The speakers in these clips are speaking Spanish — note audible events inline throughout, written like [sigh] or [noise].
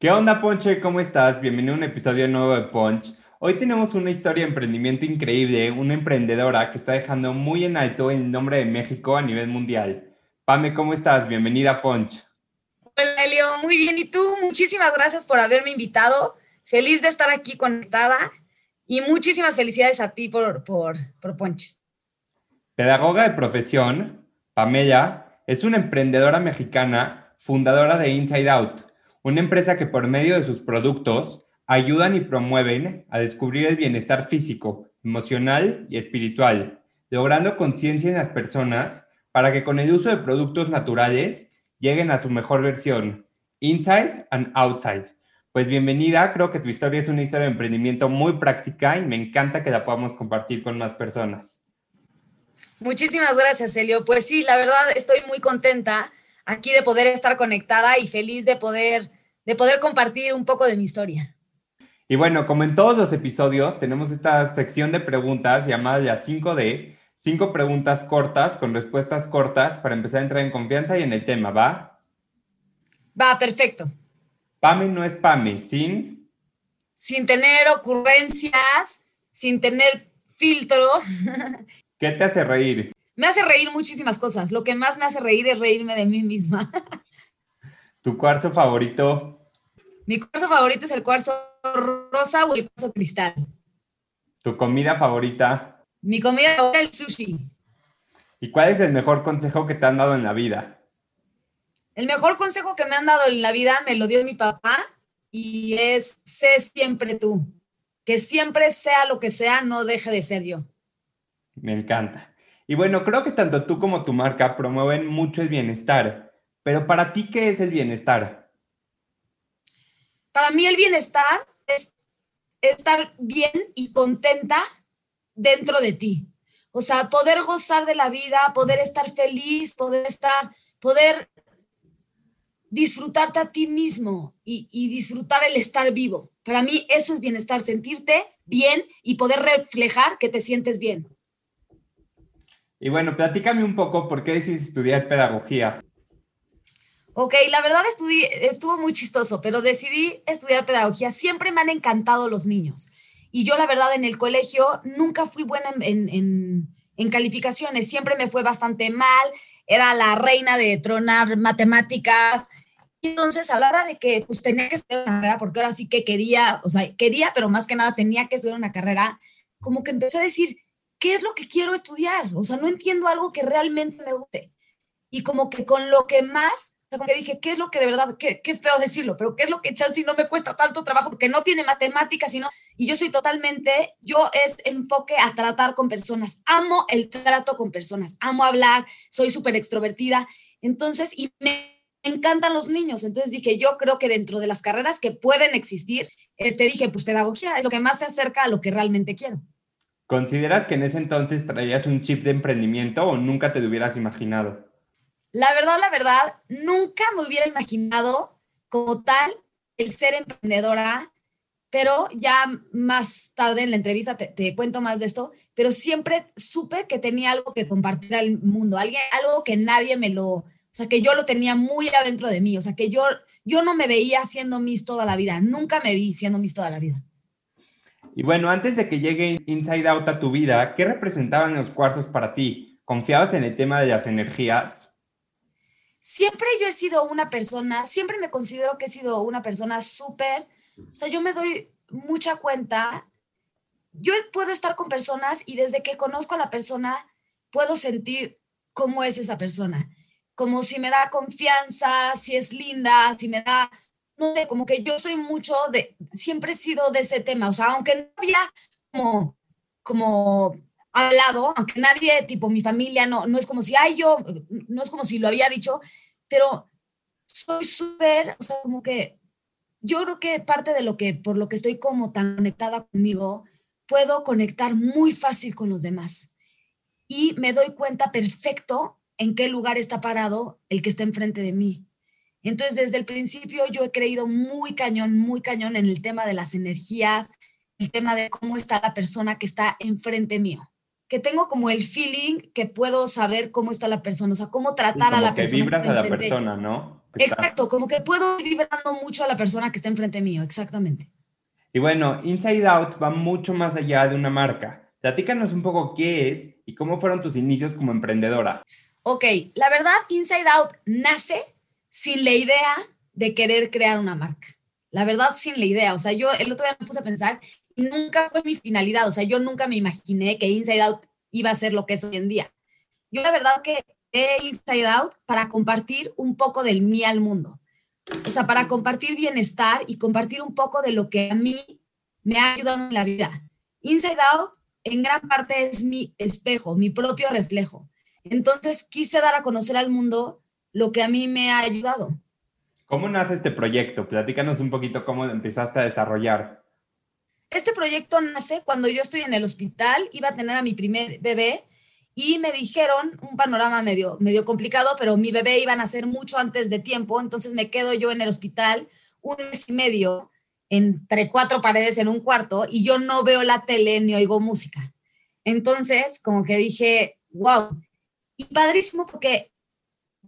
¿Qué onda, Ponche? ¿Cómo estás? Bienvenido a un episodio nuevo de Punch. Hoy tenemos una historia de emprendimiento increíble, una emprendedora que está dejando muy en alto el nombre de México a nivel mundial. Pame, ¿cómo estás? Bienvenida a Punch. Hola, Elio. Muy bien. ¿Y tú? Muchísimas gracias por haberme invitado. Feliz de estar aquí conectada y muchísimas felicidades a ti por, por, por Punch. Pedagoga de profesión, Pamela es una emprendedora mexicana, fundadora de Inside Out una empresa que por medio de sus productos ayudan y promueven a descubrir el bienestar físico, emocional y espiritual, logrando conciencia en las personas para que con el uso de productos naturales lleguen a su mejor versión, inside and outside. Pues bienvenida, creo que tu historia es una historia de emprendimiento muy práctica y me encanta que la podamos compartir con más personas. Muchísimas gracias, Elio. Pues sí, la verdad estoy muy contenta aquí de poder estar conectada y feliz de poder, de poder compartir un poco de mi historia. Y bueno, como en todos los episodios, tenemos esta sección de preguntas llamada ya 5D, cinco preguntas cortas con respuestas cortas para empezar a entrar en confianza y en el tema, ¿va? Va, perfecto. Pame no es Pame, sin... Sin tener ocurrencias, sin tener filtro. [laughs] ¿Qué te hace reír? Me hace reír muchísimas cosas. Lo que más me hace reír es reírme de mí misma. [laughs] ¿Tu cuarzo favorito? Mi cuarzo favorito es el cuarzo rosa o el cuarzo cristal. ¿Tu comida favorita? Mi comida favorita es el sushi. ¿Y cuál es el mejor consejo que te han dado en la vida? El mejor consejo que me han dado en la vida me lo dio mi papá y es sé siempre tú. Que siempre sea lo que sea, no deje de ser yo. Me encanta. Y bueno, creo que tanto tú como tu marca promueven mucho el bienestar, pero para ti, ¿qué es el bienestar? Para mí el bienestar es estar bien y contenta dentro de ti. O sea, poder gozar de la vida, poder estar feliz, poder estar, poder disfrutarte a ti mismo y, y, disfrutar el estar vivo. Para mí eso es bienestar, sentirte bien y poder reflejar que te sientes bien. Y bueno, platícame un poco por qué decidiste estudiar pedagogía. Ok, la verdad estudié, estuvo muy chistoso, pero decidí estudiar pedagogía. Siempre me han encantado los niños. Y yo, la verdad, en el colegio nunca fui buena en, en, en calificaciones. Siempre me fue bastante mal. Era la reina de tronar matemáticas. Entonces, a la hora de que pues, tenía que estudiar una carrera, porque ahora sí que quería, o sea, quería, pero más que nada tenía que estudiar una carrera, como que empecé a decir, ¿qué es lo que quiero estudiar? O sea, no entiendo algo que realmente me guste. Y como que con lo que más, o sea, como que dije, ¿qué es lo que de verdad, qué, qué feo decirlo, pero qué es lo que chance no me cuesta tanto trabajo porque no tiene matemáticas, sino, y yo soy totalmente, yo es enfoque a tratar con personas. Amo el trato con personas, amo hablar, soy súper extrovertida. Entonces, y me encantan los niños. Entonces dije, yo creo que dentro de las carreras que pueden existir, este, dije, pues pedagogía es lo que más se acerca a lo que realmente quiero. ¿Consideras que en ese entonces traías un chip de emprendimiento o nunca te lo hubieras imaginado? La verdad, la verdad, nunca me hubiera imaginado como tal el ser emprendedora, pero ya más tarde en la entrevista te, cuento más de esto, pero siempre supe que tenía algo que compartir al mundo, alguien, algo que nadie me lo, o sea, que yo lo tenía muy adentro de mí, o sea, que yo, yo no me veía siendo Miss toda la vida, nunca me vi siendo Miss toda la vida. Y bueno, antes de que llegue Inside Out a tu vida, ¿qué representaban los cuarzos para ti? ¿Confiabas en el tema de las energías? Siempre yo he sido una persona, siempre me considero que he sido una persona súper, o sea, yo me doy mucha cuenta, yo puedo estar con personas y desde que conozco a la persona puedo sentir cómo es esa persona, como si me da confianza, si es linda, si me da no sé, como que yo soy mucho de, siempre he sido de ese tema, o sea, aunque no había como, como hablado, aunque nadie, tipo mi familia, no, no es como si, ay, yo, no es como si lo había dicho, pero soy súper, o sea, como que yo creo que parte de lo que, por lo que estoy como tan conectada conmigo, puedo conectar muy fácil con los demás. Y me doy cuenta perfecto en qué lugar está parado el que está enfrente de mí. Entonces, desde el principio yo he creído muy cañón, muy cañón en el tema de las energías, el tema de cómo está la persona que está enfrente mío. Que tengo como el feeling que puedo saber cómo está la persona, o sea, cómo tratar a la persona. Que vibras a la persona, ¿no? Exacto, como que puedo ir vibrando mucho a la persona que está enfrente mío, exactamente. Y bueno, Inside Out va mucho más allá de una marca. Platícanos un poco qué es y cómo fueron tus inicios como emprendedora. Ok, la verdad, Inside Out nace sin la idea de querer crear una marca. La verdad, sin la idea. O sea, yo el otro día me puse a pensar nunca fue mi finalidad. O sea, yo nunca me imaginé que Inside Out iba a ser lo que es hoy en día. Yo la verdad que Inside Out para compartir un poco del mí al mundo. O sea, para compartir bienestar y compartir un poco de lo que a mí me ha ayudado en la vida. Inside Out en gran parte es mi espejo, mi propio reflejo. Entonces quise dar a conocer al mundo lo que a mí me ha ayudado. ¿Cómo nace este proyecto? Platícanos un poquito cómo empezaste a desarrollar. Este proyecto nace cuando yo estoy en el hospital, iba a tener a mi primer bebé y me dijeron un panorama medio, medio complicado, pero mi bebé iba a nacer mucho antes de tiempo, entonces me quedo yo en el hospital un mes y medio entre cuatro paredes en un cuarto y yo no veo la tele ni oigo música. Entonces, como que dije, wow, y padrísimo porque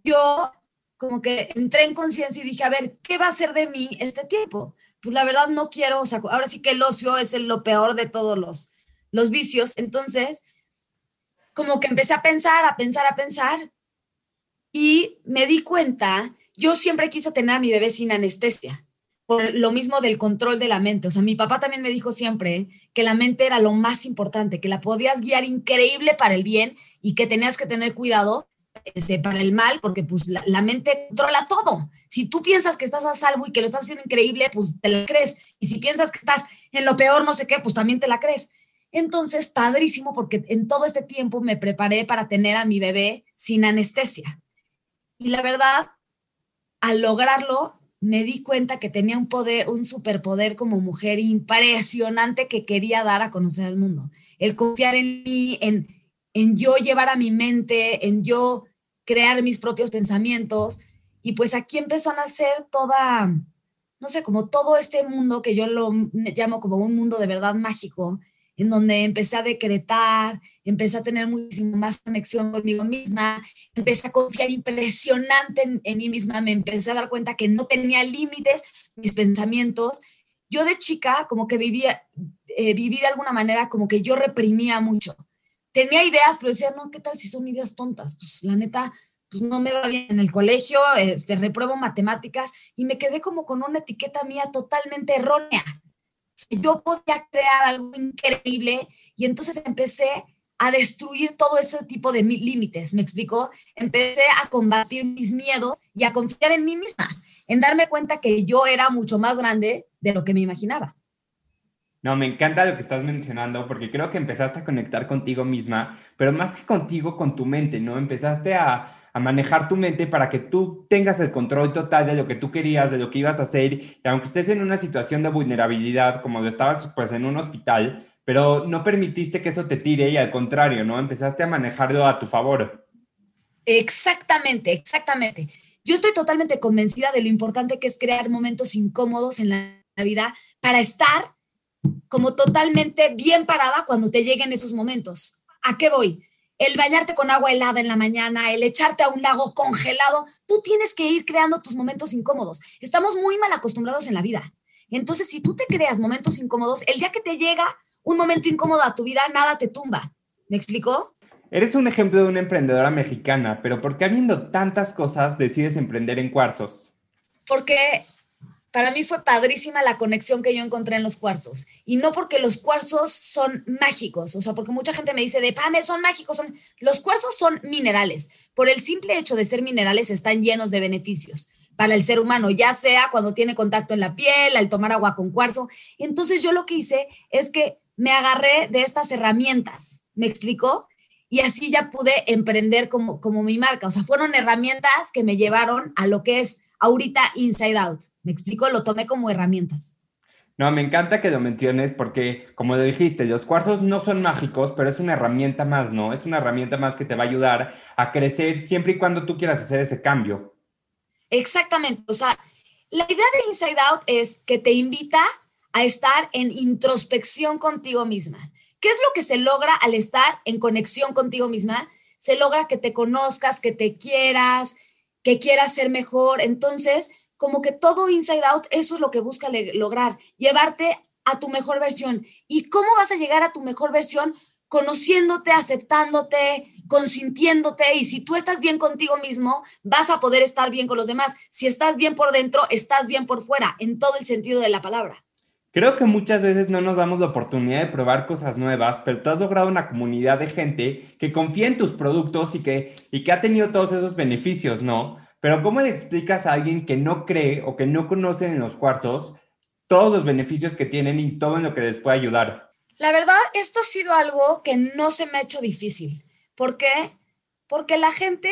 yo como que entré en conciencia y dije, a ver, ¿qué va a ser de mí este tiempo? Pues la verdad no quiero, o ahora sí que el ocio es lo peor de todos los, los vicios. Entonces, como que empecé a pensar, a pensar, a pensar y me di cuenta, yo siempre quise tener a mi bebé sin anestesia, por lo mismo del control de la mente. O sea, mi papá también me dijo siempre que la mente era lo más importante, que la podías guiar increíble para el bien y que tenías que tener cuidado este, para el mal, porque pues la, la, mente controla todo. Si tú piensas que estás a salvo y que lo estás haciendo increíble, pues te la crees. Y si piensas que estás en lo peor, no sé qué, pues también te la crees. Entonces, padrísimo porque en todo este tiempo me preparé para tener a mi bebé sin anestesia. Y la verdad, al lograrlo, me di cuenta que tenía un poder, un superpoder como mujer impresionante que quería dar a conocer al mundo. El confiar en mí, en, en yo llevar a mi mente, en yo crear mis propios pensamientos. Y pues aquí empezó a nacer toda, no sé, como todo este mundo que yo lo llamo como un mundo de verdad mágico, en donde empecé a decretar, empecé a tener muchísimo más conexión conmigo misma, empecé a confiar impresionante en, mí misma, me empecé a dar cuenta que no tenía límites mis pensamientos. Yo de chica como que vivía, eh, viví de alguna manera como que yo reprimía mucho. Tenía ideas, pero decía, no, ¿qué tal si son ideas tontas? Pues la neta, pues no me va bien en el colegio, este, repruebo matemáticas y me quedé como con una etiqueta mía totalmente errónea yo podía crear algo increíble y entonces empecé a destruir todo ese tipo de límites, ¿me explico? Empecé a combatir mis miedos y a confiar en mí misma, en darme cuenta que yo era mucho más grande de lo que me imaginaba. No, me encanta lo que estás mencionando porque creo que empezaste a conectar contigo misma, pero más que contigo, con tu mente, ¿no? Empezaste a, a manejar tu mente para que tú tengas el control total de lo que tú querías, de lo que ibas a hacer, y aunque estés en una situación de vulnerabilidad, como lo estabas pues en un hospital, pero no permitiste que eso te tire y al contrario, ¿no? Empezaste a manejarlo a tu favor. Exactamente, exactamente. Yo estoy totalmente convencida de lo importante que es crear momentos incómodos en la vida para estar como totalmente bien parada cuando te lleguen esos momentos. ¿A qué voy? el bañarte con agua helada en la mañana, el echarte a un lago congelado, tú tienes que ir creando tus momentos incómodos. Estamos muy mal acostumbrados en la vida. Entonces, si tú te creas momentos incómodos, el día que te llega un momento incómodo a tu vida, nada te tumba. ¿Me explicó? Eres un ejemplo de una emprendedora mexicana, pero ¿por qué habiendo tantas cosas decides emprender en cuarzos? Porque para mí fue padrísima la conexión que yo encontré en los cuarzos. Y no porque los cuarzos son mágicos, o sea, porque mucha gente me dice de Pame, son mágicos, son. Los cuarzos son minerales. Por el simple hecho de ser minerales, están llenos de beneficios para el ser humano, ya sea cuando tiene contacto en la piel, al tomar agua con cuarzo. Entonces, yo lo que hice es que me agarré de estas herramientas. ¿Me explicó? Y así ya pude emprender como, como mi marca. O sea, fueron herramientas que me llevaron a lo que es ahorita Inside Out. Me explico, lo tomé como herramientas. No, me encanta que lo menciones porque, como lo dijiste, los cuarzos no son mágicos, pero es una herramienta más, ¿no? Es una herramienta más que te va a ayudar a crecer siempre y cuando tú quieras hacer ese cambio. Exactamente. O sea, la idea de Inside Out es que te invita a estar en introspección contigo misma. ¿Qué es lo que se logra al estar en conexión contigo misma? Se logra que te conozcas, que te quieras, que quieras ser mejor. Entonces, como que todo inside out, eso es lo que busca lograr, llevarte a tu mejor versión. ¿Y cómo vas a llegar a tu mejor versión? Conociéndote, aceptándote, consintiéndote. Y si tú estás bien contigo mismo, vas a poder estar bien con los demás. Si estás bien por dentro, estás bien por fuera, en todo el sentido de la palabra. Creo que muchas veces no nos damos la oportunidad de probar cosas nuevas, pero tú has logrado una comunidad de gente que confía en tus productos y que, y que ha tenido todos esos beneficios, ¿no? Pero ¿cómo le explicas a alguien que no cree o que no conoce en los cuarzos todos los beneficios que tienen y todo en lo que les puede ayudar? La verdad, esto ha sido algo que no se me ha hecho difícil. ¿Por qué? Porque la gente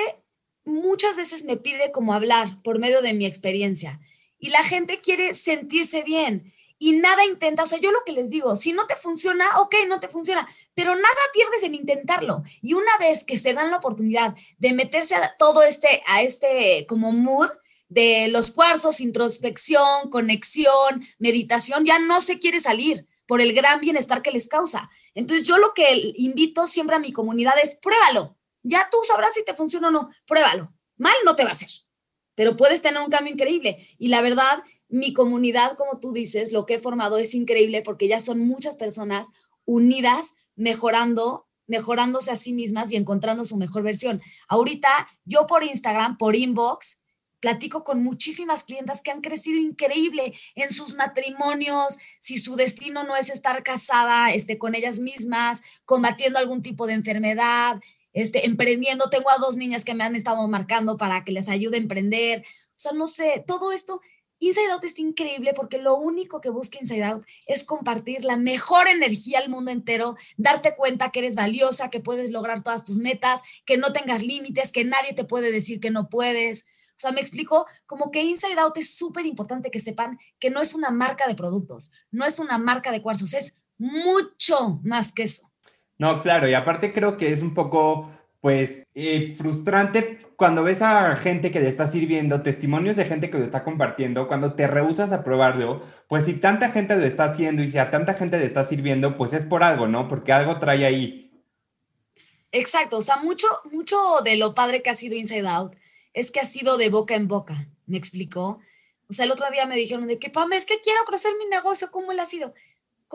muchas veces me pide como hablar por medio de mi experiencia y la gente quiere sentirse bien y nada intenta, o sea, yo lo que les digo, si no te funciona, ok, no te funciona, pero nada pierdes en intentarlo. Y una vez que se dan la oportunidad de meterse a todo este, a este como mood de los cuarzos, introspección, conexión, meditación, ya no se quiere salir por el gran bienestar que les causa. Entonces yo lo que invito siempre a mi comunidad es pruébalo. Ya tú sabrás si te funciona o no, pruébalo. Mal no te va a hacer, pero puedes tener un cambio increíble. Y la verdad mi comunidad, como tú dices, lo que he formado es increíble porque ya son muchas personas unidas, mejorando, mejorándose a sí mismas y encontrando su mejor versión. Ahorita yo por Instagram, por inbox, platico con muchísimas clientas que han crecido increíble en sus matrimonios, si su destino no es estar casada este, con ellas mismas, combatiendo algún tipo de enfermedad, este, emprendiendo. Tengo a dos niñas que me han estado marcando para que les ayude a emprender. O sea, no sé, todo esto Inside Out está increíble porque lo único que busca Inside Out es compartir la mejor energía al mundo entero, darte cuenta que eres valiosa, que puedes lograr todas tus metas, que no tengas límites, que nadie te puede decir que no puedes. O sea, me explico, como que Inside Out es súper importante que sepan que no es una marca de productos, no es una marca de cuarzos, es mucho más que eso. No, claro, y aparte creo que es un poco pues eh, frustrante cuando ves a gente que le está sirviendo, testimonios de gente que lo está compartiendo, cuando te rehusas a probarlo, pues si tanta gente lo está haciendo y si a tanta gente le está sirviendo, pues es por algo, ¿no? Porque algo trae ahí. Exacto, o sea, mucho, mucho de lo padre que ha sido Inside Out es que ha sido de boca en boca, ¿me explicó? O sea, el otro día me dijeron de que, Pam, es que quiero crecer mi negocio, ¿cómo le ha sido?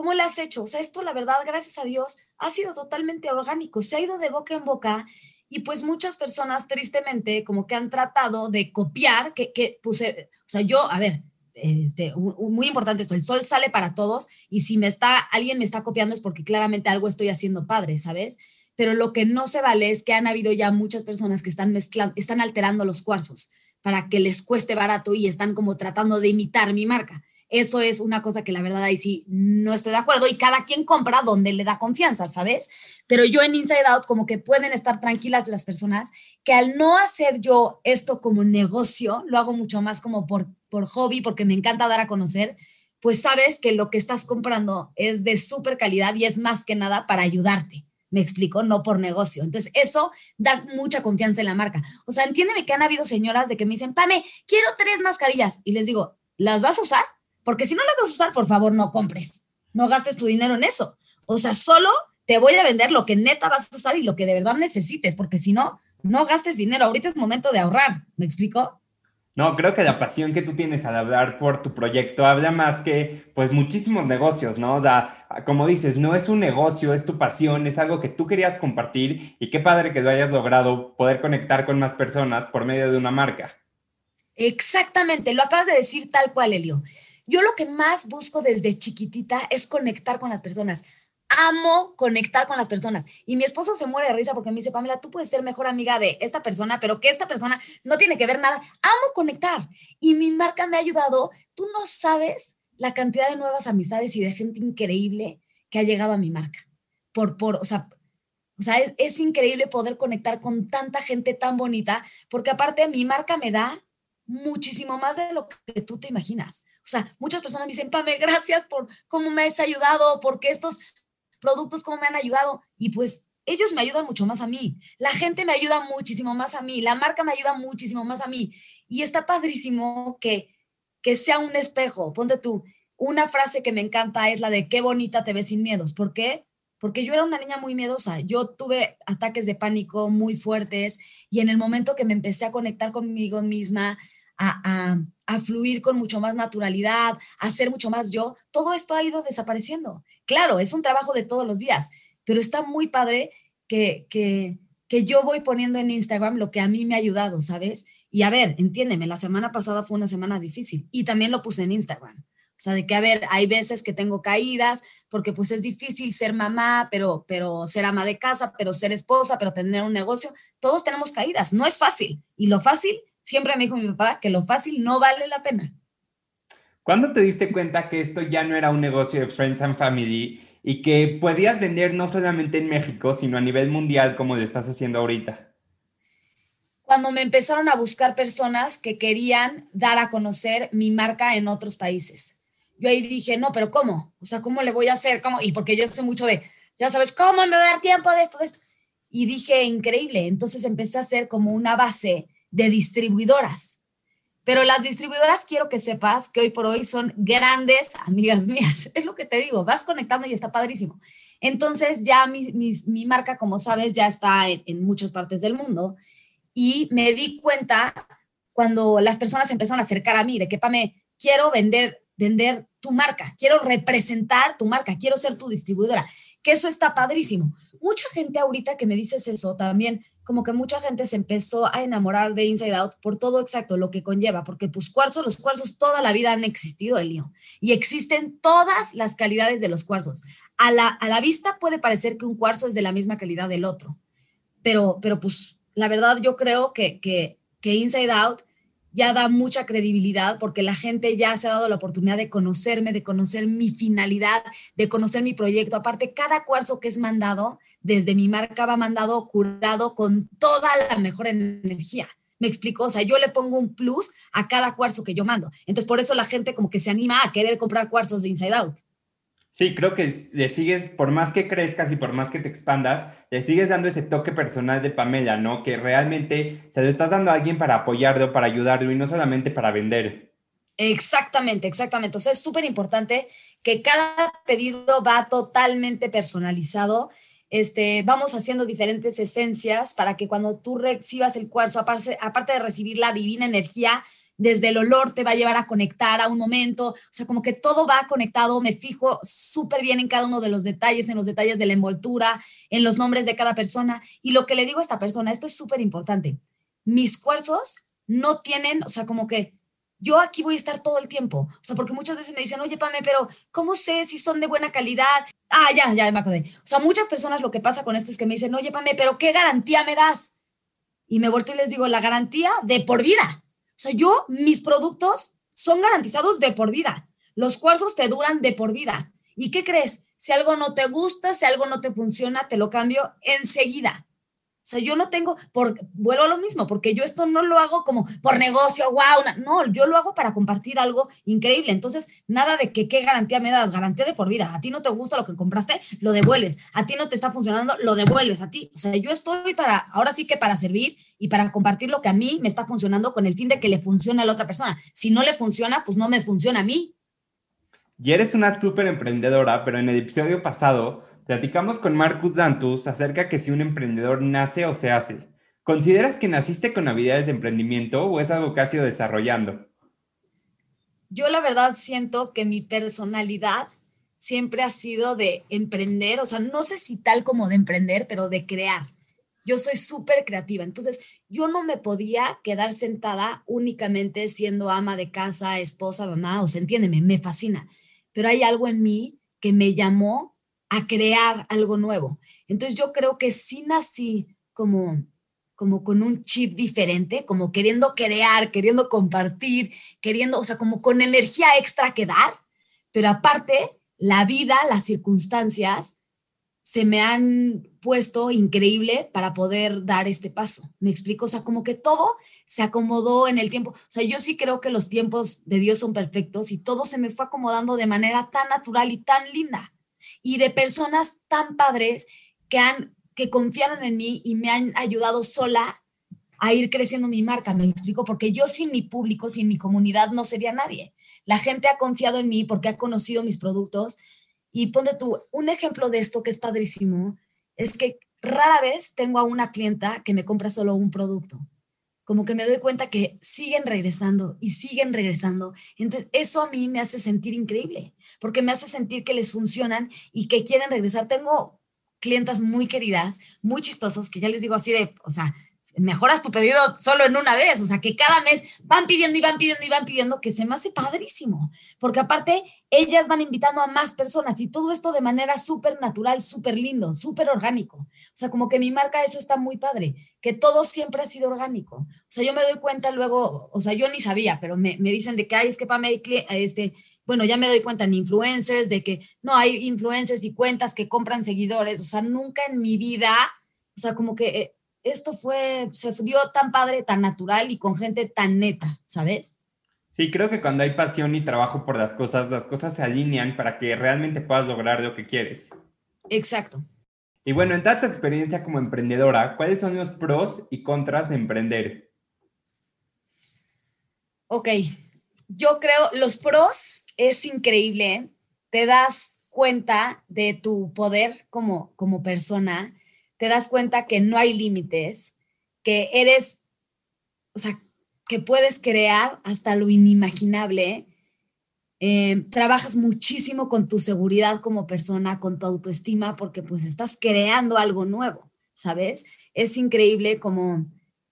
¿Cómo le has hecho? O sea, esto la verdad, gracias a Dios, ha sido totalmente orgánico, se ha ido de boca en boca y pues muchas personas tristemente como que han tratado de copiar, que, que pues, o sea, yo, a ver, este, muy importante esto, el sol sale para todos y si me está, alguien me está copiando es porque claramente algo estoy haciendo padre, ¿sabes? Pero lo que no se vale es que han habido ya muchas personas que están mezclando, están alterando los cuarzos para que les cueste barato y están como tratando de imitar mi marca. Eso es una cosa que la verdad ahí sí no estoy de acuerdo y cada quien compra donde le da confianza, ¿sabes? Pero yo en Inside Out como que pueden estar tranquilas las personas que al no hacer yo esto como negocio, lo hago mucho más como por, por hobby, porque me encanta dar a conocer, pues sabes que lo que estás comprando es de súper calidad y es más que nada para ayudarte. Me explico, no por negocio. Entonces, eso da mucha confianza en la marca. O sea, entiéndeme que han habido señoras de que me dicen, Pame, quiero tres mascarillas. Y les digo, ¿las vas a usar? Porque si no la vas a usar, por favor, no compres. No gastes tu dinero en eso. O sea, solo te voy a vender lo que neta vas a usar y lo que de verdad necesites, porque si no, no gastes dinero. Ahorita es momento de ahorrar. ¿Me explico? No, creo que la pasión que tú tienes al hablar por tu proyecto habla más que, pues, muchísimos negocios, ¿no? O sea, como dices, no es un negocio, es tu pasión, es algo que tú querías compartir y qué padre que lo hayas logrado poder conectar con más personas por medio de una marca. Exactamente, lo acabas de decir tal cual, Elio. Yo lo que más busco desde chiquitita es conectar con las personas. Amo conectar con las personas. Y mi esposo se muere de risa porque me dice, Pamela, tú puedes ser mejor amiga de esta persona, pero que esta persona no tiene que ver nada. Amo conectar. Y mi marca me ha ayudado. Tú no sabes la cantidad de nuevas amistades y de gente increíble que ha llegado a mi marca. Por, por, o sea, o sea, es, es increíble poder conectar con tanta gente tan bonita, porque aparte mi marca me da muchísimo más de lo que tú te imaginas. O sea, muchas personas me dicen, Pame, gracias por cómo me has ayudado, porque estos productos, cómo me han ayudado. Y pues ellos me ayudan mucho más a mí. La gente me ayuda muchísimo más a mí. La marca me ayuda muchísimo más a mí. Y está padrísimo que, que sea un espejo. Ponte tú, una frase que me encanta es la de qué bonita te ves sin miedos. ¿Por qué? Porque yo era una niña muy miedosa. Yo tuve ataques de pánico muy fuertes y en el momento que me empecé a conectar conmigo misma, a, fluir con mucho más naturalidad, a ser mucho más yo, todo esto ha ido desapareciendo. Claro, es un trabajo de todos los días, pero está muy padre que, que, que yo voy poniendo en Instagram lo que a mí me ha ayudado, ¿sabes? Y a ver, entiéndeme, la semana pasada fue una semana difícil y también lo puse en Instagram. O sea, de que, a ver, hay veces que tengo caídas, porque pues es difícil ser mamá, pero, pero ser ama de casa, pero ser esposa, pero tener un negocio. Todos tenemos caídas, no es fácil. Y lo fácil siempre me dijo mi papá que lo fácil no vale la pena. ¿Cuándo te diste cuenta que esto ya no era un negocio de Friends and Family y que podías vender no solamente en México, sino a nivel mundial como lo estás haciendo ahorita? Cuando me empezaron a buscar personas que querían dar a conocer mi marca en otros países. Yo ahí dije, no, pero ¿cómo? O sea, ¿cómo le voy a hacer? ¿Cómo? Y porque yo sé mucho de, ya sabes, ¿cómo me va a dar tiempo de esto, de esto? Y dije, increíble. Entonces empecé a hacer como una base de distribuidoras. Pero las distribuidoras quiero que sepas que hoy por hoy son grandes amigas mías. [laughs] Es lo que te digo, vas conectando y está padrísimo. Entonces ya mi, mi, marca, como sabes, ya está en, muchas partes del mundo y me di cuenta cuando las personas empezaron a acercar a mí de que, Pame, quiero vender, vender tu marca, quiero representar tu marca, quiero ser tu distribuidora, que eso está padrísimo. Mucha gente ahorita que me dices eso también, como que mucha gente se empezó a enamorar de Inside Out por todo exacto lo que conlleva, porque pues cuarzos, los cuarzos toda la vida han existido, Elio, y existen todas las calidades de los cuarzos. A la, a la vista puede parecer que un cuarzo es de la misma calidad del otro, pero, pero pues la verdad yo creo que, que, que Inside Out ya da mucha credibilidad porque la gente ya se ha dado la oportunidad de conocerme, de conocer mi finalidad, de conocer mi proyecto. Aparte, cada cuarzo que es mandado desde mi marca va mandado curado con toda la mejor energía. Me explico, o sea, yo le pongo un plus a cada cuarzo que yo mando. Entonces, por eso la gente como que se anima a querer comprar cuarzos de Inside Out. Sí, creo que le sigues, por más que crezcas y por más que te expandas, le sigues dando ese toque personal de Pamela, ¿no? Que realmente se lo estás dando a alguien para apoyarlo, para ayudarlo y no solamente para vender. Exactamente, exactamente. O sea, es súper importante que cada pedido va totalmente personalizado. Este, vamos haciendo diferentes esencias para que cuando tú recibas el cuarzo, aparte, aparte de recibir la divina energía, desde el olor te va a llevar a conectar a un momento, o sea, como que todo va conectado, me fijo súper bien en cada uno de los detalles, en los detalles de la envoltura, en los nombres de cada persona. Y lo que le digo a esta persona, esto es súper importante, mis cuarzos no tienen, o sea, como que yo aquí voy a estar todo el tiempo. O sea, porque muchas veces me dicen, oye, Pame, pero ¿cómo sé si son de buena calidad? Ah, ya, ya me acordé. O sea, muchas personas lo que pasa con esto es que me dicen, oye, Pame, pero ¿qué garantía me das? Y me vuelto y les digo, la garantía de por vida. Sea, yo, mis productos son garantizados de por vida. Los cuarzos te duran de por vida. ¿Y qué crees? Si algo no te gusta, si algo no te funciona, te lo cambio enseguida. O sea, yo no tengo, por, vuelvo a lo mismo, porque yo esto no lo hago como por negocio, wow, no, yo lo hago para compartir algo increíble. Entonces, nada de que qué garantía me das, garantía de por vida. A ti no te gusta lo que compraste, lo devuelves. A ti no te está funcionando, lo devuelves a ti. O sea, yo estoy para, ahora sí que para servir y para compartir lo que a mí me está funcionando con el fin de que le funcione a la otra persona. Si no le funciona, pues no me funciona a mí. Y eres una súper emprendedora, pero en el episodio pasado Platicamos con Marcus Dantus acerca que si un emprendedor nace o se hace. ¿Consideras que naciste con habilidades de emprendimiento o es algo que has ido desarrollando? Yo la verdad siento que mi personalidad siempre ha sido de emprender, o sea, no sé si tal como de emprender, pero de crear. Yo soy súper creativa, entonces yo no me podía quedar sentada únicamente siendo ama de casa, esposa, mamá, o sea, entiéndeme, me fascina, pero hay algo en mí que me llamó a crear algo nuevo. Entonces yo creo que sí nací como como con un chip diferente, como queriendo crear, queriendo compartir, queriendo, o sea, como con energía extra que dar, pero aparte, la vida, las circunstancias se me han puesto increíble para poder dar este paso. ¿Me explico? O sea, como que todo se acomodó en el tiempo. O sea, yo sí creo que los tiempos de Dios son perfectos y todo se me fue acomodando de manera tan natural y tan linda. Y de personas tan padres que han que confiaron en mí y me han ayudado sola a ir creciendo mi marca, me explico, porque yo sin mi público, sin mi comunidad, no sería nadie. La gente ha confiado en mí porque ha conocido mis productos. Y ponte tú, un ejemplo de esto que es padrísimo, es que rara vez tengo a una clienta que me compra solo un producto. Como que me doy cuenta que siguen regresando y siguen regresando. Entonces, eso a mí me hace sentir increíble, porque me hace sentir que les funcionan y que quieren regresar. Tengo clientas muy queridas, muy chistosos, que ya les digo así de, o sea, mejoras tu pedido solo en una vez, o sea, que cada mes van pidiendo y van pidiendo y van pidiendo, que se me hace padrísimo, porque aparte ellas van invitando a más personas y todo esto de manera súper natural, súper lindo, súper orgánico. O sea, como que mi marca eso está muy padre, que todo siempre ha sido orgánico. O sea, yo me doy cuenta luego, o sea, yo ni sabía, pero me, me dicen de que, hay es que para este, bueno, ya me doy cuenta en influencers, de que no hay influencers y cuentas que compran seguidores, o sea, nunca en mi vida, o sea, como que eh, esto fue, se dio tan padre, tan natural y con gente tan neta, ¿sabes? Sí, creo que cuando hay pasión y trabajo por las cosas, las cosas se alinean para que realmente puedas lograr lo que quieres. Exacto. Y bueno, en toda tu experiencia como emprendedora, ¿cuáles son los pros y contras de emprender? Ok, yo creo, los pros es increíble, te das cuenta de tu poder como, como persona, te das cuenta que no hay límites, que eres, o sea, que puedes crear hasta lo inimaginable. Eh, trabajas muchísimo con tu seguridad como persona, con tu autoestima, porque pues estás creando algo nuevo, ¿sabes? Es increíble como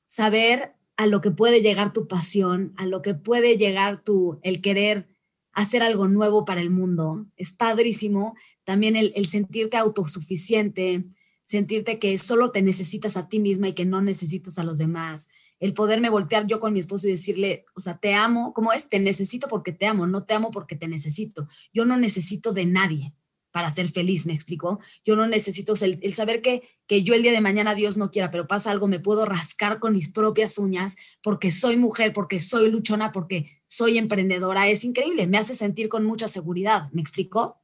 saber a lo que puede llegar tu pasión, a lo que puede llegar tu, el querer hacer algo nuevo para el mundo. Es padrísimo también el, el sentirte autosuficiente, sentirte que solo te necesitas a ti misma y que no necesitas a los demás, el poderme voltear yo con mi esposo y decirle, o sea, te amo, ¿cómo es? Te necesito porque te amo, no te amo porque te necesito. Yo no necesito de nadie para ser feliz, ¿me explico? Yo no necesito, el, saber que, que yo el día de mañana Dios no quiera, pero pasa algo, me puedo rascar con mis propias uñas porque soy mujer, porque soy luchona, porque soy emprendedora, es increíble, me hace sentir con mucha seguridad, ¿me explico?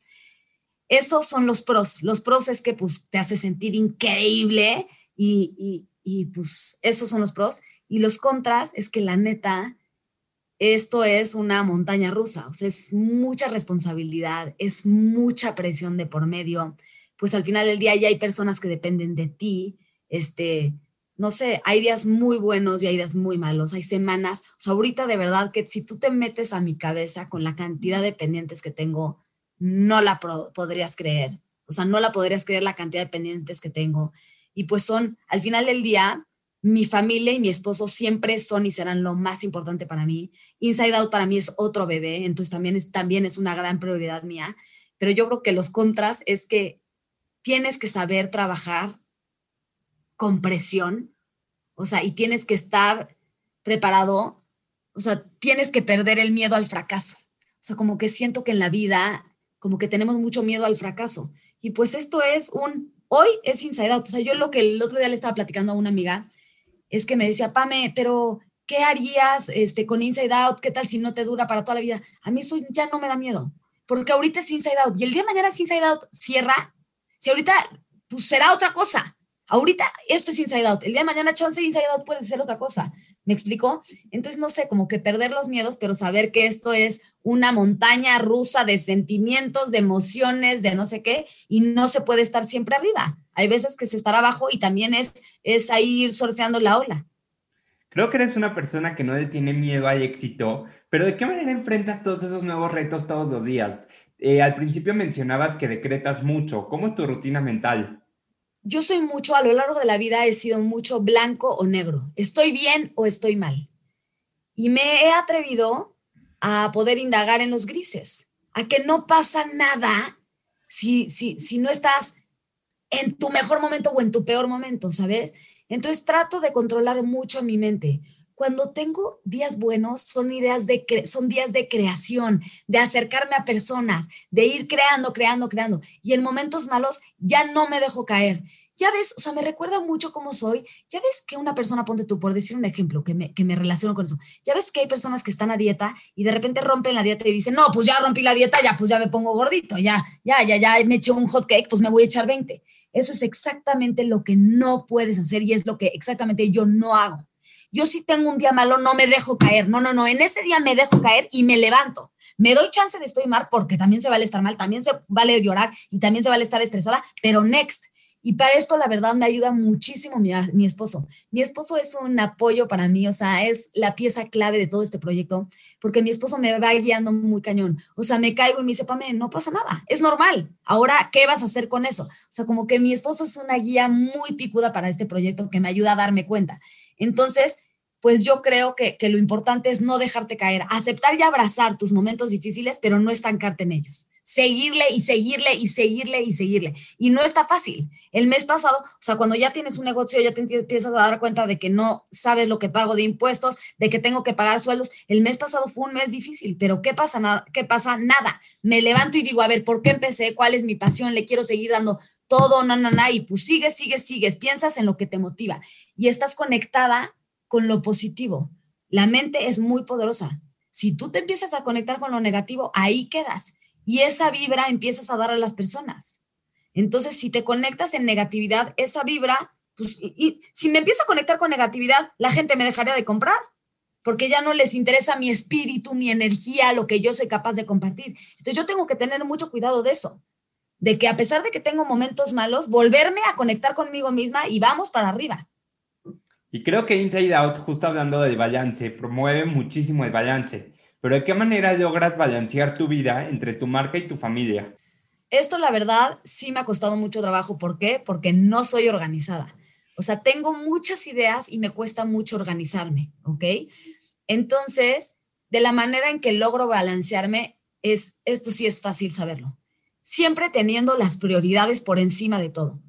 Esos son los pros. Los pros es que pues te hace sentir increíble y, y, pues esos son los pros. Y los contras es que la neta, esto es una montaña rusa, o sea, es mucha responsabilidad, es mucha presión de por medio. Pues al final del día ya hay personas que dependen de ti, este, no sé, hay días muy buenos y hay días muy malos, hay semanas, o ahorita de verdad que si tú te metes a mi cabeza con la cantidad de pendientes que tengo, no la podrías creer. O sea, no la podrías creer la cantidad de pendientes que tengo. Y pues son, al final del día, mi familia y mi esposo siempre son y serán lo más importante para mí. Inside Out para mí es otro bebé, entonces también es, también es una gran prioridad mía. Pero yo creo que los contras es que tienes que saber trabajar con presión, o sea, y tienes que estar preparado, o sea, tienes que perder el miedo al fracaso. O sea, como que siento que en la vida como que tenemos mucho miedo al fracaso. Y pues esto es un, hoy es Inside Out. O sea, yo lo que el otro día le estaba platicando a una amiga es que me decía, Pame, pero ¿qué harías este, con Inside Out? ¿Qué tal si no te dura para toda la vida? A mí eso ya no me da miedo, porque ahorita es Inside Out y el día de mañana es Inside Out cierra, si ahorita pues será otra cosa. Ahorita esto es Inside Out, el día de mañana chance Inside Out puede ser otra cosa. ¿Me explico? Entonces, no sé, como que perder los miedos, pero saber que esto es una montaña rusa de sentimientos, de emociones, de no sé qué, y no se puede estar siempre arriba. Hay veces que se estará abajo y también es, es ahí ir surfeando la ola. Creo que eres una persona que no tiene miedo al éxito, pero ¿de qué manera enfrentas todos esos nuevos retos todos los días? Eh, al principio mencionabas que decretas mucho. ¿Cómo es tu rutina mental? Yo soy mucho, a lo largo de la vida he sido mucho blanco o negro. Estoy bien o estoy mal. Y me he atrevido a poder indagar en los grises, a que no pasa nada si, si, si no estás en tu mejor momento o en tu peor momento, ¿sabes? Entonces trato de controlar mucho mi mente, cuando tengo días buenos, son ideas de son días de creación, de acercarme a personas, de ir creando, creando, creando. Y en momentos malos ya no me dejo caer. Ya ves, o sea, me recuerda mucho cómo soy. Ya ves que una persona, ponte tú, por decir un ejemplo, que me, que me relaciono con eso. Ya ves que hay personas que están a dieta y de repente rompen la dieta y dicen, no, pues ya rompí la dieta, ya, pues ya me pongo gordito, ya, ya, ya, ya me eché un hot cake, pues me voy a echar 20. Eso es exactamente lo que no puedes hacer y es lo que exactamente yo no hago yo si tengo un día malo, no me dejo caer. No, no, no. En ese día me dejo caer y me levanto. Me doy chance de estoy mal porque también se vale estar mal, también se vale llorar y también se vale estar estresada, pero next. Y para esto, la verdad, me ayuda muchísimo mi, mi, esposo. Mi esposo es un apoyo para mí, o sea, es la pieza clave de todo este proyecto, porque mi esposo me va guiando muy cañón. O sea, me caigo y me dice, Pame, no pasa nada, es normal. Ahora, ¿qué vas a hacer con eso? O sea, como que mi esposo es una guía muy picuda para este proyecto que me ayuda a darme cuenta. Entonces, pues yo creo que, lo importante es no dejarte caer, aceptar y abrazar tus momentos difíciles, pero no estancarte en ellos. Seguirle y seguirle y seguirle y seguirle. Y no está fácil. El mes pasado, o sea, cuando ya tienes un negocio, ya te empiezas a dar cuenta de que no sabes lo que pago de impuestos, de que tengo que pagar sueldos. El mes pasado fue un mes difícil, pero ¿qué pasa? Nada, ¿Qué pasa? Nada. Me levanto y digo, a ver, ¿por qué empecé? ¿Cuál es mi pasión? Le quiero seguir dando todo, no, no, no. Y pues sigues, sigues, sigues. Piensas en lo que te motiva y estás conectada con lo positivo. La mente es muy poderosa. Si tú te empiezas a conectar con lo negativo, ahí quedas. Y esa vibra empiezas a dar a las personas. Entonces, si te conectas en negatividad, esa vibra, pues, y, si me empiezo a conectar con negatividad, la gente me dejaría de comprar, porque ya no les interesa mi espíritu, mi energía, lo que yo soy capaz de compartir. Entonces, yo tengo que tener mucho cuidado de eso, de que a pesar de que tengo momentos malos, volverme a conectar conmigo misma y vamos para arriba. Y creo que Inside Out, justo hablando del balance, promueve muchísimo el balance. Pero ¿de qué manera logras balancear tu vida entre tu marca y tu familia? Esto, la verdad, sí me ha costado mucho trabajo. ¿Por qué? Porque no soy organizada. O sea, tengo muchas ideas y me cuesta mucho organizarme, ¿ok? Entonces, de la manera en que logro balancearme, es, esto sí es fácil saberlo. Siempre teniendo las prioridades por encima de todo.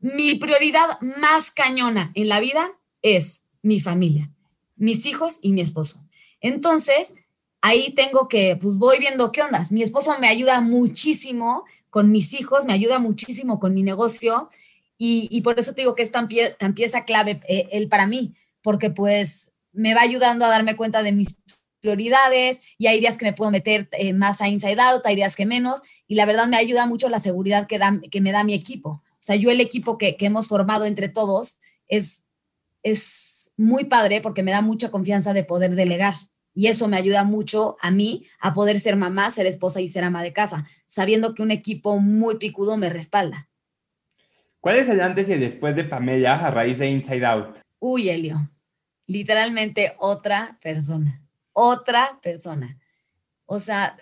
Mi prioridad más cañona en la vida es mi familia, mis hijos y mi esposo. Entonces, ahí tengo que, pues voy viendo qué ondas. Mi esposo me ayuda muchísimo con mis hijos, me ayuda muchísimo con mi negocio y, por eso te digo que es tan, tan pieza clave eh, él para mí, porque pues me va ayudando a darme cuenta de mis prioridades y hay días que me puedo meter eh, más a inside out, hay días que menos y la verdad me ayuda mucho la seguridad que, da, que me da mi equipo. O sea, yo el equipo que, que hemos formado entre todos es es muy padre porque me da mucha confianza de poder delegar. Y eso me ayuda mucho a mí a poder ser mamá, ser esposa y ser ama de casa, sabiendo que un equipo muy picudo me respalda. ¿Cuál es el antes y el después de Pamela a raíz de Inside Out? Uy, Elio, literalmente otra persona, otra persona. O sea,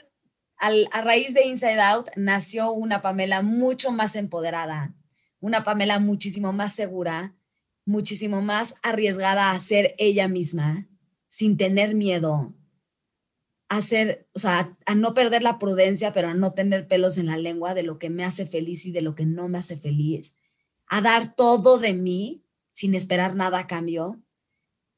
a raíz de Inside Out nació una Pamela mucho más empoderada, una Pamela muchísimo más segura, muchísimo más arriesgada a ser ella misma, sin tener miedo, a ser, o sea, a no perder la prudencia, pero a no tener pelos en la lengua de lo que me hace feliz y de lo que no me hace feliz, a dar todo de mí sin esperar nada a cambio.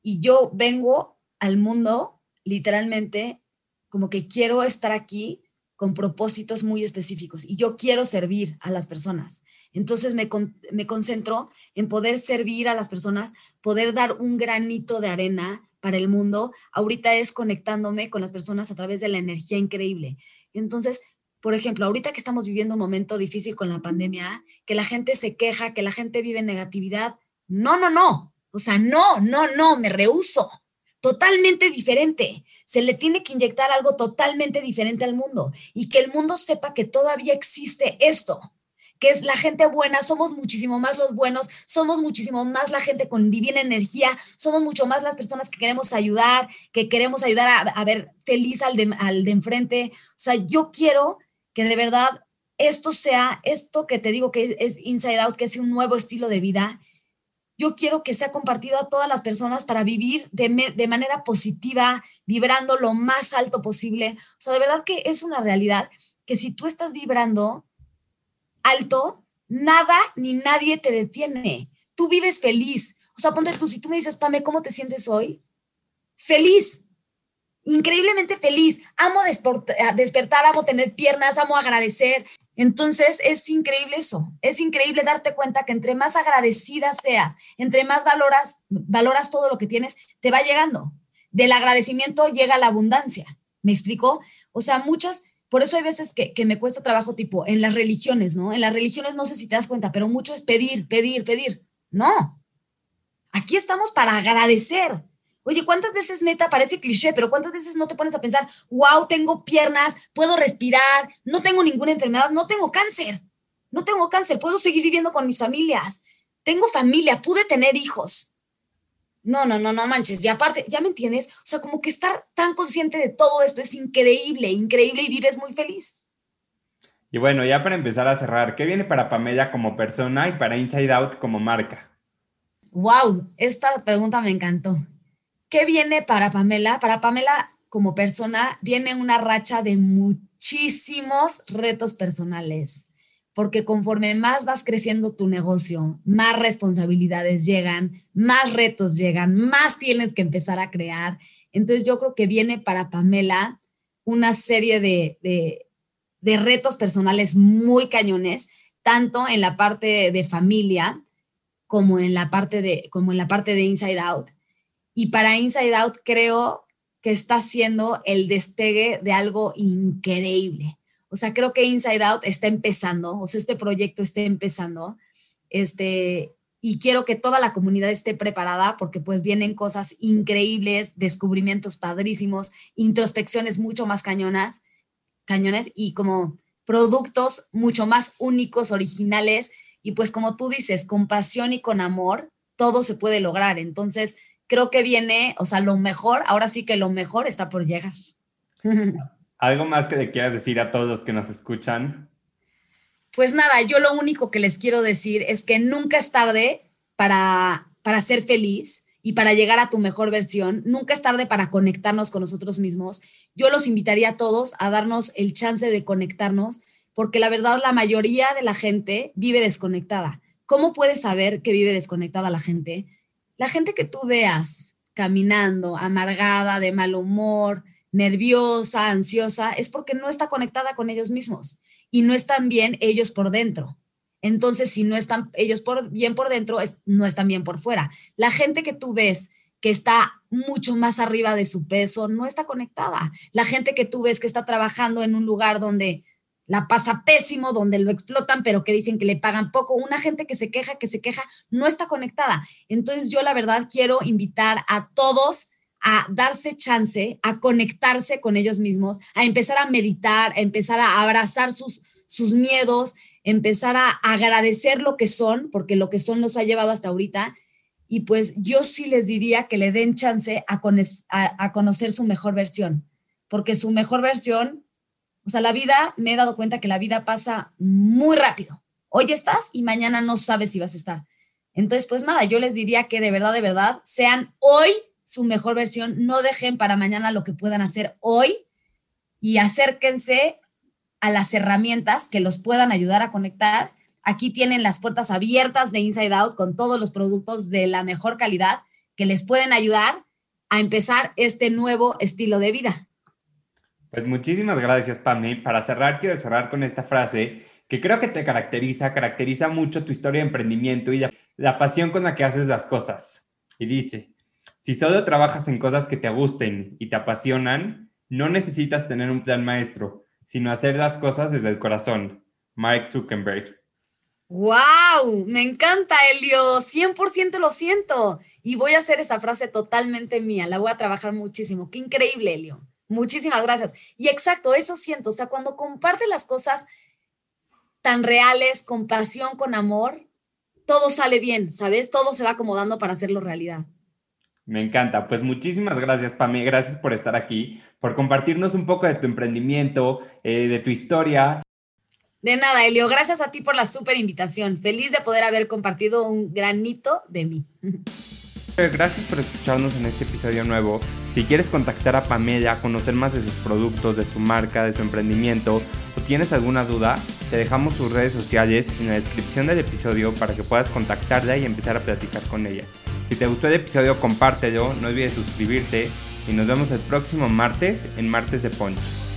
Y yo vengo al mundo literalmente como que quiero estar aquí con propósitos muy específicos y yo quiero servir a las personas. Entonces me, me concentro en poder servir a las personas, poder dar un granito de arena para el mundo. Ahorita es conectándome con las personas a través de la energía increíble. Entonces, por ejemplo, ahorita que estamos viviendo un momento difícil con la pandemia, que la gente se queja, que la gente vive en negatividad, no, no, no. O sea, no, no, no, me rehuso totalmente diferente. Se le tiene que inyectar algo totalmente diferente al mundo y que el mundo sepa que todavía existe esto, que es la gente buena, somos muchísimo más los buenos, somos muchísimo más la gente con divina energía, somos mucho más las personas que queremos ayudar, que queremos ayudar a, ver feliz al de, al de enfrente. O sea, yo quiero que de verdad esto sea, esto que te digo que es Inside Out, que es un nuevo estilo de vida, yo quiero que sea compartido a todas las personas para vivir de, de, manera positiva, vibrando lo más alto posible. O sea, de verdad que es una realidad que si tú estás vibrando alto, nada ni nadie te detiene. Tú vives feliz. O sea, ponte tú, si tú me dices, Pame, ¿cómo te sientes hoy? feliz, increíblemente feliz. Amo despertar, amo tener piernas, amo agradecer. Entonces es increíble eso, es increíble darte cuenta que entre más agradecida seas, entre más valoras, valoras todo lo que tienes, te va llegando. Del agradecimiento llega la abundancia. ¿Me explico? O sea, muchas, por eso hay veces que, que me cuesta trabajo tipo en las religiones, ¿no? En las religiones no sé si te das cuenta, pero mucho es pedir, pedir, pedir. No. Aquí estamos para agradecer. Oye, ¿cuántas veces neta parece cliché, pero cuántas veces no te pones a pensar, wow, tengo piernas, puedo respirar, no tengo ninguna enfermedad, no tengo cáncer, no tengo cáncer, puedo seguir viviendo con mis familias, tengo familia, pude tener hijos. No, no, no, no manches. Y aparte, ¿ya me entiendes? O sea, como que estar tan consciente de todo esto es increíble, increíble y vives muy feliz. Y bueno, ya para empezar a cerrar, ¿qué viene para Pamela como persona y para Inside Out como marca? Wow, esta pregunta me encantó. ¿Qué viene para Pamela? Para Pamela como persona viene una racha de muchísimos retos personales, porque conforme más vas creciendo tu negocio, más responsabilidades llegan, más retos llegan, más tienes que empezar a crear. Entonces yo creo que viene para Pamela una serie de, de, retos personales muy cañones, tanto en la parte de familia como en la parte de, como en la parte de Inside Out y para Inside Out creo que está haciendo el despegue de algo increíble. O sea, creo que Inside Out está empezando, o sea, este proyecto está empezando. Este, y quiero que toda la comunidad esté preparada porque pues vienen cosas increíbles, descubrimientos padrísimos, introspecciones mucho más cañonas, cañones y como productos mucho más únicos, originales y pues como tú dices, con pasión y con amor, todo se puede lograr. Entonces, creo que viene, o sea, lo mejor, ahora sí que lo mejor está por llegar. [laughs] ¿Algo más que le quieras decir a todos los que nos escuchan? Pues nada, yo lo único que les quiero decir es que nunca es tarde para, para ser feliz y para llegar a tu mejor versión. Nunca es tarde para conectarnos con nosotros mismos. Yo los invitaría a todos a darnos el chance de conectarnos, porque la verdad la mayoría de la gente vive desconectada. ¿Cómo puedes saber que vive desconectada la gente? La gente que tú veas caminando, amargada, de mal humor, nerviosa, ansiosa, es porque no está conectada con ellos mismos y no están bien ellos por dentro. Entonces, si no están ellos bien por dentro, no están bien por fuera. La gente que tú ves que está mucho más arriba de su peso, no está conectada. La gente que tú ves que está trabajando en un lugar donde la pasa pésimo, donde lo explotan, pero que dicen que le pagan poco. Una gente que se queja, que se queja, no está conectada. Entonces yo la verdad quiero invitar a todos a darse chance, a conectarse con ellos mismos, a empezar a meditar, a empezar a abrazar sus, sus miedos, empezar a agradecer lo que son, porque lo que son los ha llevado hasta ahorita. Y pues yo sí les diría que le den chance a, a conocer su mejor versión, porque su mejor versión o sea, la vida, me he dado cuenta que la vida pasa muy rápido. Hoy estás y mañana no sabes si vas a estar. Entonces, pues nada, yo les diría que de verdad, de verdad, sean hoy su mejor versión, no dejen para mañana lo que puedan hacer hoy y acérquense a las herramientas que los puedan ayudar a conectar. Aquí tienen las puertas abiertas de Inside Out con todos los productos de la mejor calidad que les pueden ayudar a empezar este nuevo estilo de vida. Pues muchísimas gracias, Pami. Para cerrar, quiero cerrar con esta frase que creo que te caracteriza, caracteriza mucho tu historia de emprendimiento y la, pasión con la que haces las cosas. Y dice, si solo trabajas en cosas que te gusten y te apasionan, no necesitas tener un plan maestro, sino hacer las cosas desde el corazón. Mark Zuckerberg. ¡Wow! Me encanta, Elio. 100% lo siento. Y voy a hacer esa frase totalmente mía. La voy a trabajar muchísimo. Qué increíble, Elio. Muchísimas gracias. Y exacto, eso siento. O sea, cuando comparte las cosas tan reales, con pasión, con amor, todo sale bien, ¿sabes? Todo se va acomodando para hacerlo realidad. Me encanta. Pues muchísimas gracias, Pame. Gracias por estar aquí, por compartirnos un poco de tu emprendimiento, eh, de tu historia. De nada, Elio. Gracias a ti por la súper invitación. Feliz de poder haber compartido un granito de mí. [laughs] Gracias por escucharnos en este episodio nuevo. Si quieres contactar a Pamela, conocer más de sus productos, de su marca, de su emprendimiento o tienes alguna duda, te dejamos sus redes sociales en la descripción del episodio para que puedas contactarla y empezar a platicar con ella. Si te gustó el episodio, compártelo, no olvides suscribirte y nos vemos el próximo martes en Martes de Punch.